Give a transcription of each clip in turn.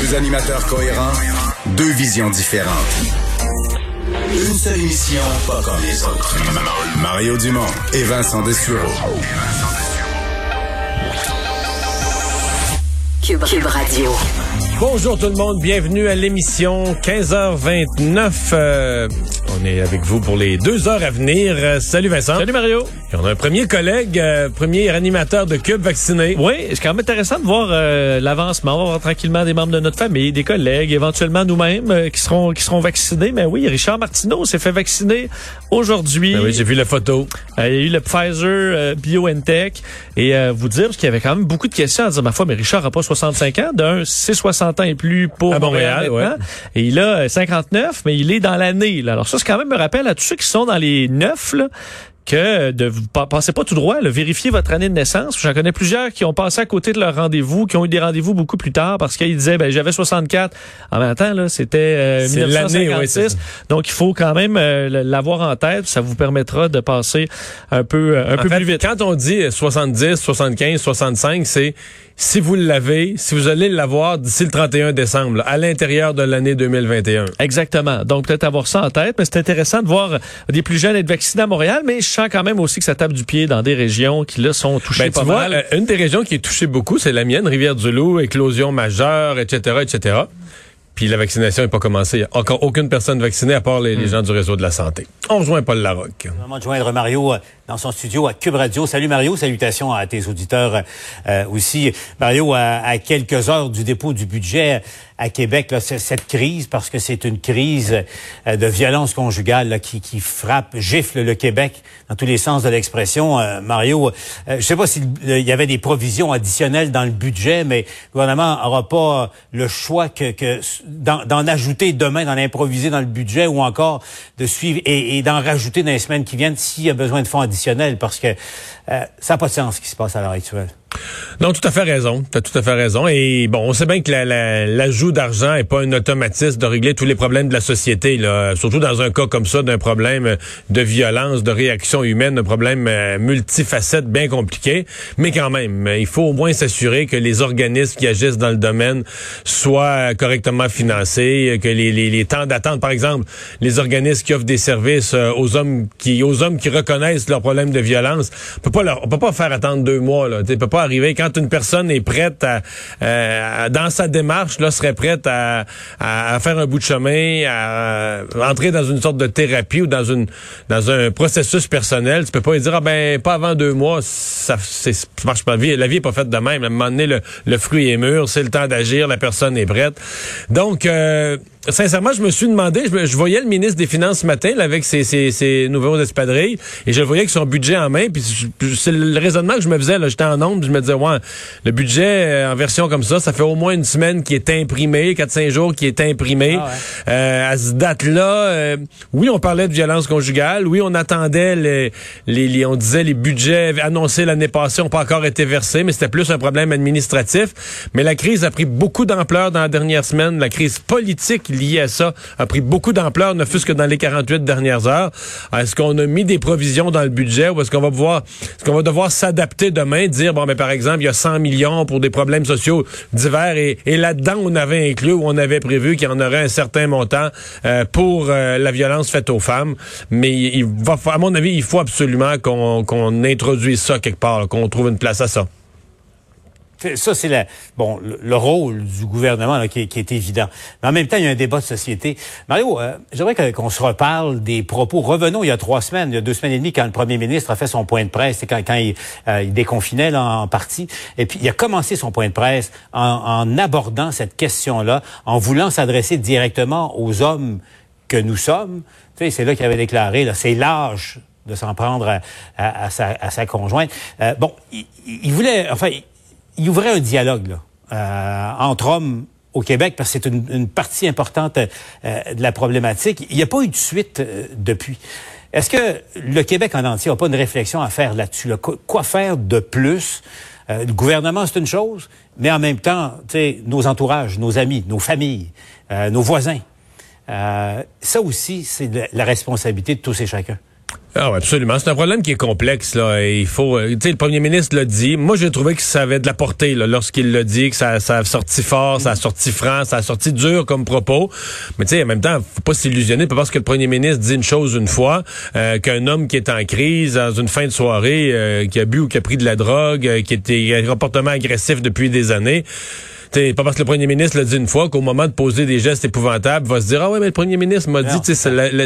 Deux, animateurs cohérents, deux visions différentes. Une seule émission, pas comme les autres. Mario Dumont et Vincent Dessureau. Cube, Cube Radio. Bonjour tout le monde, bienvenue à l'émission 15h29. Euh, on est avec vous pour les deux heures à venir. Euh, salut Vincent. Salut Mario. Et on a un premier collègue, euh, premier animateur de Cube vacciné. Oui, c'est quand même intéressant de voir euh, l'avancement. On va voir tranquillement des membres de notre famille, des collègues, éventuellement nous-mêmes euh, qui seront qui seront vaccinés. Mais oui, Richard Martineau s'est fait vacciner aujourd'hui. Ben oui, j'ai vu la photo. Euh, il y a eu le Pfizer euh, BioNTech. Et euh, vous dire, parce qu'il y avait quand même beaucoup de questions à dire, ma foi, mais Richard n'a pas 65 ans. D'un, c'est 60 ans et plus pour À Montréal. Et il a euh, 59, mais il est dans l'année. là. Alors ça, c'est quand même me rappelle à tous ceux qui sont dans les neufs, là, que de vous pa- passez pas tout droit, là, vérifiez votre année de naissance. J'en connais plusieurs qui ont passé à côté de leur rendez-vous, qui ont eu des rendez-vous beaucoup plus tard parce qu'ils disaient ben j'avais 64. En même temps là, c'était euh, C'est l'année, oui, c'est 1956. ça. Donc il faut quand même euh, l'avoir en tête, ça vous permettra de passer un peu euh, un En peu fait, plus vite. Quand on dit 70, 75, 65, c'est si vous l'avez, si vous allez l'avoir d'ici le 31 décembre, là, à l'intérieur de l'année 2021. Exactement. Donc peut-être avoir ça en tête, mais c'est intéressant de voir des plus jeunes être vaccinés à Montréal, mais je sens quand même aussi que ça tape du pied dans des régions qui là sont touchées Ben, pas tu vois, mal. euh, une des régions qui est touchée beaucoup, c'est la mienne, Rivière-du-Loup, éclosion majeure, etc., etc. Puis la vaccination n'est pas commencée. Il n'y a encore aucune personne vaccinée à part les, les gens du réseau de la santé. On rejoint Paul Larocque. moment de joindre Mario euh, dans son studio à Cube Radio. Salut Mario, salutations à tes auditeurs euh, aussi. Mario, à, à quelques heures du dépôt du budget à Québec, là, cette crise, parce que c'est une crise euh, de violence conjugale là, qui, qui frappe, gifle le Québec dans tous les sens de l'expression. Euh, Mario, euh, je sais pas s'il y avait des provisions additionnelles dans le budget, mais le gouvernement n'aura pas le choix que, que d'en ajouter demain, d'en improviser dans le budget ou encore de suivre et d'en rajouter dans les semaines qui viennent s'il y a besoin de fonds additionnels parce que euh, ça n'a pas de sens ce qui se passe à l'heure actuelle. Non, tout à fait raison. Tu as tout à fait raison. Et bon, on sait bien que la- la- l'ajout d'argent est pas un automatisme de régler tous les problèmes de la société. Là. Surtout dans un cas comme ça, d'un problème de violence, de réaction humaine, un problème euh, multifacette, bien compliqué. Mais quand même, il faut au moins s'assurer que les organismes qui agissent dans le domaine soient correctement financés, que les, les- temps d'attente, par exemple, les organismes qui offrent des services euh, aux hommes qui aux hommes qui reconnaissent leurs problèmes de violence, on peut pas leur, on peut pas faire attendre deux mois. Là. Arriver quand une personne est prête euh, à- dans sa démarche, là, serait prête à, faire un bout de chemin, à, entrer dans une sorte de thérapie ou dans une dans un processus personnel. Tu peux pas lui dire ah ben pas avant deux mois, ça, c'est, marche pas. La vie, la vie est pas faite de même. À un moment donné, le, le fruit est mûr, c'est le temps d'agir, la personne est prête. Donc euh, Sincèrement, je me suis demandé, je, voyais le ministre des Finances ce matin là, avec ses, ses, ses nouveaux espadrilles et je le voyais avec son budget en main. Puis c'est le raisonnement que je me faisais. là. J'étais en onde, je me disais, ouais, le budget euh, en version comme ça, ça fait au moins une semaine qui est imprimé, 4-5 jours qui est imprimé. Ah ouais. Euh, à ce date-là, euh, oui, on parlait de violence conjugale. Oui, on attendait les, les, les- on disait les budgets annoncés l'année passée n'ont pas encore été versés, mais c'était plus un problème administratif. Mais la crise a pris beaucoup d'ampleur dans la dernière semaine. La crise politique liée à ça a pris beaucoup d'ampleur, ne fût-ce que dans les 48 dernières heures. Est-ce qu'on a mis des provisions dans le budget ou est-ce qu'on va pouvoir, devoir s'adapter demain, dire bon, mais par exemple, il y a 100 millions pour des problèmes sociaux divers et, là-dedans, on avait inclus ou on avait prévu qu'il y en aurait un certain montant euh, pour euh, la violence faite aux femmes. Mais il va, à mon avis, il faut absolument qu'on qu'on introduise ça quelque part, qu'on trouve une place à ça. Ça, c'est la, bon, le, le rôle du gouvernement là, qui, est- évident. Mais en même temps, il y a un débat de société. Mario, euh, j'aimerais qu'on se reparle des propos. Revenons il y a trois semaines, il y a deux semaines et demie, quand le premier ministre a fait son point de presse, quand, quand il, euh, déconfinait là, en partie. Et puis, il a commencé son point de presse en, abordant cette question-là, en voulant s'adresser directement aux hommes que nous sommes. Tu sais, c'est là qu'il avait déclaré, là, c'est l'âge de s'en prendre à, sa, conjointe. Euh, bon, il voulait, enfin, il, ouvrait un dialogue euh, entre hommes au Québec parce que c'est une, partie importante euh, de la problématique. Il n'y a pas eu de suite euh, depuis. Est-ce que le Québec en entier n'a pas une réflexion à faire là-dessus? là? Quoi, faire de plus? Le gouvernement, c'est une chose, mais en même temps, nos entourages, nos amis, nos familles, nos voisins. Ça aussi, c'est la responsabilité de tous et chacun. Ah ouais, absolument. C'est un problème qui est complexe. Là. Il faut, euh, tu sais, le premier ministre l'a dit. Moi, j'ai trouvé que ça avait de la portée là, lorsqu'il l'a dit, que ça, ça a sorti fort, ça a sorti franc, ça a sorti dur comme propos. Mais tu sais, en même temps, faut pas s'illusionner. Pas parce que le premier ministre dit une chose une fois, euh, qu'un homme qui est en crise dans une fin de soirée, euh, qui a bu ou qui a pris de la drogue, euh, qui était un comportement agressif depuis des années. T'sais, pas parce que le premier ministre l'a dit une fois qu'au moment de poser des gestes épouvantables, va se dire ah ouais mais le premier ministre m'a dit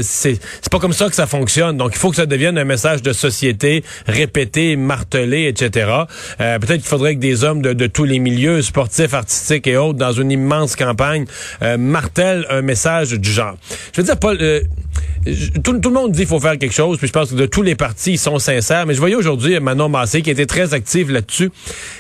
c'est pas comme ça que ça fonctionne. Donc il faut que ça devienne un message de société répété, martelé, etc. Euh, Peut-être qu'il faudrait que des hommes de, de tous les milieux sportifs, artistiques et autres dans une immense campagne euh, martèlent un message du genre. Je veux dire Paul. euh, tout, le monde dit qu'il faut faire quelque chose, puis je pense que de tous les partis, ils sont sincères. Mais je voyais aujourd'hui Manon Massé qui était très active là-dessus.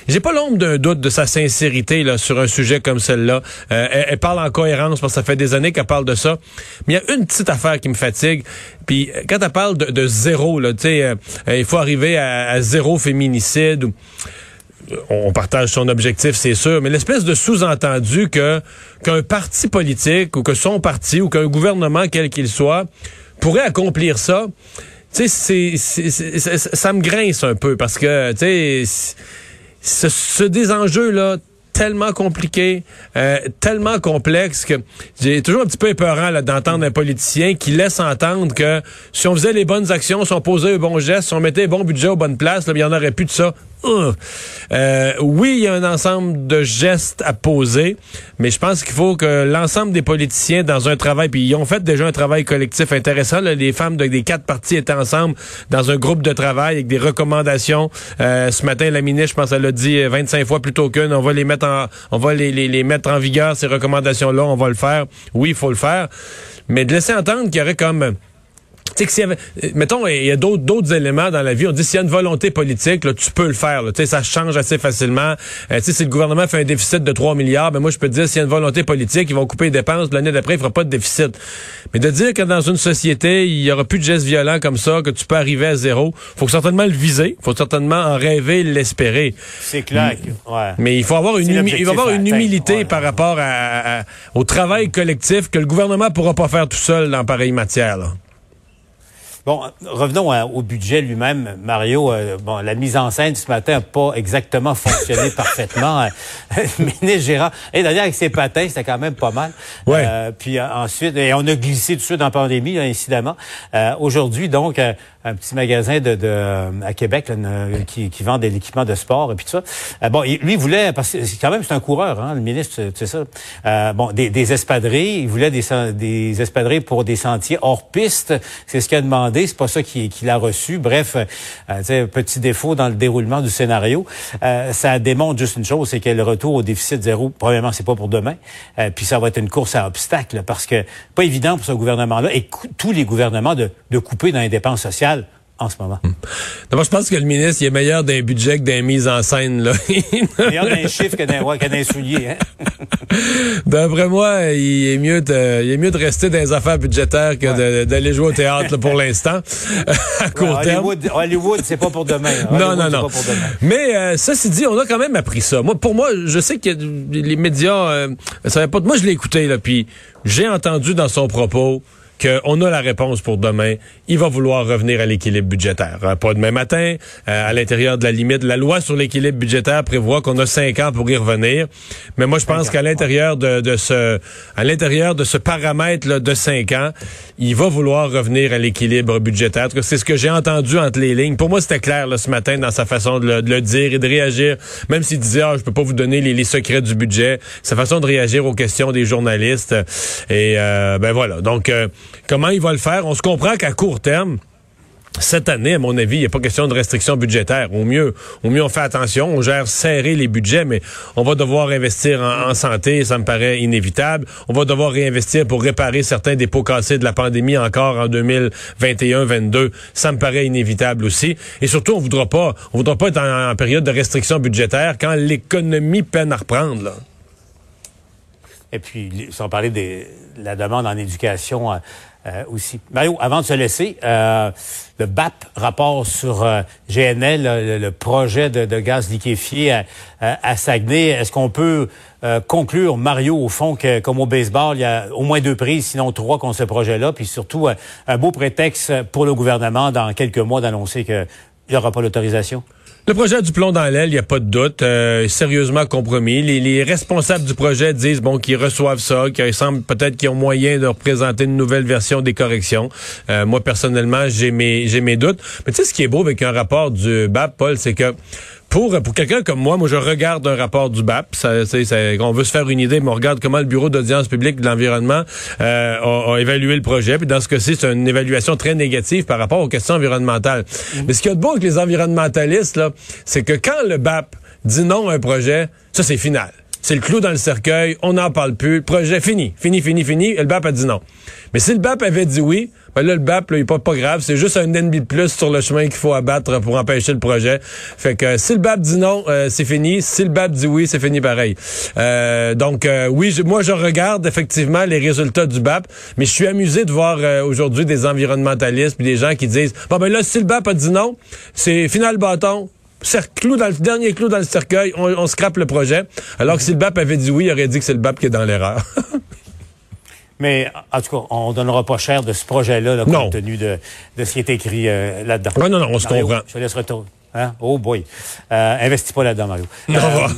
J'ai pas l'ombre d'un doute de sa sincérité là, sur un sujet comme celle-là. Euh, elle, parle en cohérence parce que ça fait des années qu'elle parle de ça. Mais il y a une petite affaire qui me fatigue. Puis euh, quand elle parle de, zéro, là, tu sais, euh, euh, il faut arriver à, zéro féminicide. On partage son objectif, c'est sûr, mais l'espèce de sous-entendu que qu'un parti politique ou que son parti ou qu'un gouvernement quel qu'il soit pourrait accomplir ça, tu sais, ça me grince un peu parce que, tu sais, ce, enjeux là tellement compliqués, euh, tellement complexes que j'ai toujours un petit peu épeurant là, d'entendre un politicien qui laisse entendre que si on faisait les bonnes actions, si on posait les bons gestes, si on mettait les bons budgets aux bonnes places, il y en aurait plus de ça. Ugh. Euh, oui, il y a un ensemble de gestes à poser, mais je pense qu'il faut que l'ensemble des politiciens dans un travail, puis ils ont fait déjà un travail collectif intéressant. là, les femmes de, des quatre partis étaient ensemble dans un groupe de travail avec des recommandations. Euh, ce matin, la ministre, je pense, elle a dit euh, 25 fois plutôt qu'une. On va les mettre on va les, les, les mettre en vigueur ces recommandations-là. On va le faire. Oui, il faut le faire, mais de laisser entendre qu'il y aurait comme tu sais que s'il y avait, euh, mettons, il y a d'autres d'autres éléments dans la vie. On dit s'il y a une volonté politique, là, tu peux le faire. là. Tu sais, ça change assez facilement. Euh, tu sais, si le gouvernement fait un déficit de 3 milliards, ben moi je peux te dire s'il y a une volonté politique, ils vont couper les dépenses. L'année d'après, il fera pas de déficit. Mais de dire que dans une société, il y aura plus de gestes violents comme ça, que tu peux arriver à zéro, faut certainement le viser. Faut certainement en rêver, l'espérer. C'est clair. ouais. Mais il faut avoir une, humi- il va avoir une humilité Ouais. par rapport à- à- au travail collectif que le gouvernement pourra pas faire tout seul dans pareille matière. Là. Bon, revenons à- au budget lui-même, Mario. euh, bon, la mise en scène ce matin n'a pas exactement fonctionné parfaitement. Le ministre Gérard, et d'ailleurs avec ses patins, c'était quand même pas mal. Ouais. Euh, puis euh, ensuite, et on a glissé tout de suite dans la pandémie, là, incidemment. Euh, Aujourd'hui, donc, un petit magasin de, de à Québec là, une- qui, qui vend de l'équipement de sport et puis tout ça. Bon, lui il voulait parce que quand même c'est un coureur, hein, le ministre, c'est ça. Euh, bon, des, des espadrilles, il voulait des, des espadrilles pour des sentiers hors piste. C'est ce qu'il a demandé, c'est pas ça qu'il qu'il a reçu. Bref, euh, sais, petit défaut dans le déroulement du scénario. Euh, ça démontre juste une chose, c'est que le retour au déficit zéro, premièrement, c'est pas pour demain. Euh, puis ça va être une course à obstacles parce que pas évident pour ce gouvernement-là et tous les gouvernements de couper dans les dépenses sociales en ce moment. D'abord, je pense que le ministre il est meilleur d'un budget que d'un mise en scène. Là. Meilleur d'un chiffre que d'un ouais, que d'un soulier. Hein? D'après moi, il est mieux de, il est mieux de rester dans les affaires budgétaires que d'aller jouer au théâtre là, pour l'instant, à court terme. Hollywood, Hollywood c'est pas pour demain. Non, Hollywood, non, non. pas pour demain. Mais euh, ceci dit, on a quand même appris ça. Moi, pour moi, je sais que les médias, euh, ça pas. Moi, je l'ai écouté là, puis j'ai entendu dans son propos qu'on a la réponse pour demain. Il va vouloir revenir à l'équilibre budgétaire. Euh, pas demain matin, euh, à l'intérieur de la limite. La loi sur l'équilibre budgétaire prévoit qu'on a cinq ans pour y revenir. Mais moi, je pense qu'à l'intérieur de, de ce, à l'intérieur de ce paramètre là, de cinq ans, il va vouloir revenir à l'équilibre budgétaire. C'est ce que j'ai entendu entre les lignes. Pour moi, c'était clair là, ce matin dans sa façon de le, de le dire et de réagir. Même s'il disait, ah, je peux pas vous donner les, les secrets du budget, sa façon de réagir aux questions des journalistes. Et euh, ben voilà. Donc, euh, comment il va le faire? On se comprend qu'à court terme, cette année, à mon avis, il n'y a pas question de restriction budgétaire. Au mieux, on fait attention, on gère serrer les budgets, mais on va devoir investir en, santé, ça me paraît inévitable. On va devoir réinvestir pour réparer certains dépôts cassés de la pandémie encore en 2021-22. Ça me paraît inévitable aussi. Et surtout, on voudra pas, voudra pas être en, période de restriction budgétaire quand l'économie peine à reprendre. Et puis, sans parler de la demande en éducation euh, euh, aussi. Mario, avant de se laisser, euh, le BAP, rapport sur euh, GNL, le, le, projet de, de gaz liquéfié à, à Saguenay, est-ce qu'on peut euh, conclure, Mario, au fond, que comme au baseball, il y a au moins deux prises, sinon trois contre ce projet-là, puis surtout euh, un beau prétexte pour le gouvernement dans quelques mois d'annoncer qu'il n'y aura pas l'autorisation? Le projet du plomb dans l'aile, il n'y a pas de doute, euh, sérieusement compromis. Les, les, responsables du projet disent bon qu'ils reçoivent ça, qu'il semble peut-être qu'ils ont moyen de représenter une nouvelle version des corrections. Euh, moi personnellement, j'ai mes mes doutes. Mais tu sais ce qui est beau avec un rapport du BAP, Paul, c'est que pour, pour quelqu'un comme moi, moi je regarde un rapport du BAP, ça, ça, on veut se faire une idée, mais on regarde comment le Bureau d'audience publique de l'environnement euh, a, a, évalué le projet. Puis dans ce cas-ci, c'est une évaluation très négative par rapport aux questions environnementales. Mmh. Mais ce qu'il y a de beau avec les environnementalistes, là, c'est que quand le BAP dit non à un projet, ça c'est final. C'est le clou dans le cercueil, on n'en parle plus, le projet fini, fini, fini, fini, et le BAP a dit non. Mais si le BAP avait dit oui, ben là, le BAP, là, il n'est pas, pas grave. C'est juste un ennemi de plus sur le chemin qu'il faut abattre pour empêcher le projet. Fait que si le BAP dit non, euh, c'est fini. Si le BAP dit oui, c'est fini pareil. Euh, donc, euh, oui, je, moi, je regarde effectivement les résultats du BAP, mais je suis amusé de voir euh, aujourd'hui des environnementalistes puis des gens qui disent, bon, ben là, si le BAP a dit non, c'est final bâton, clou dans le dernier clou dans le cercueil, on, on scrape le projet. Alors que si le BAP avait dit oui, il aurait dit que c'est le BAP qui est dans l'erreur. Mais en tout cas, on donnera pas cher de ce projet-là, là, compte non. tenu de, de, ce qui est écrit euh, là-dedans. Ouais, non, non, on se comprend. Je te laisse retourner. Hein? Oh boy. Euh, investis pas là-dedans, Mario. Au revoir.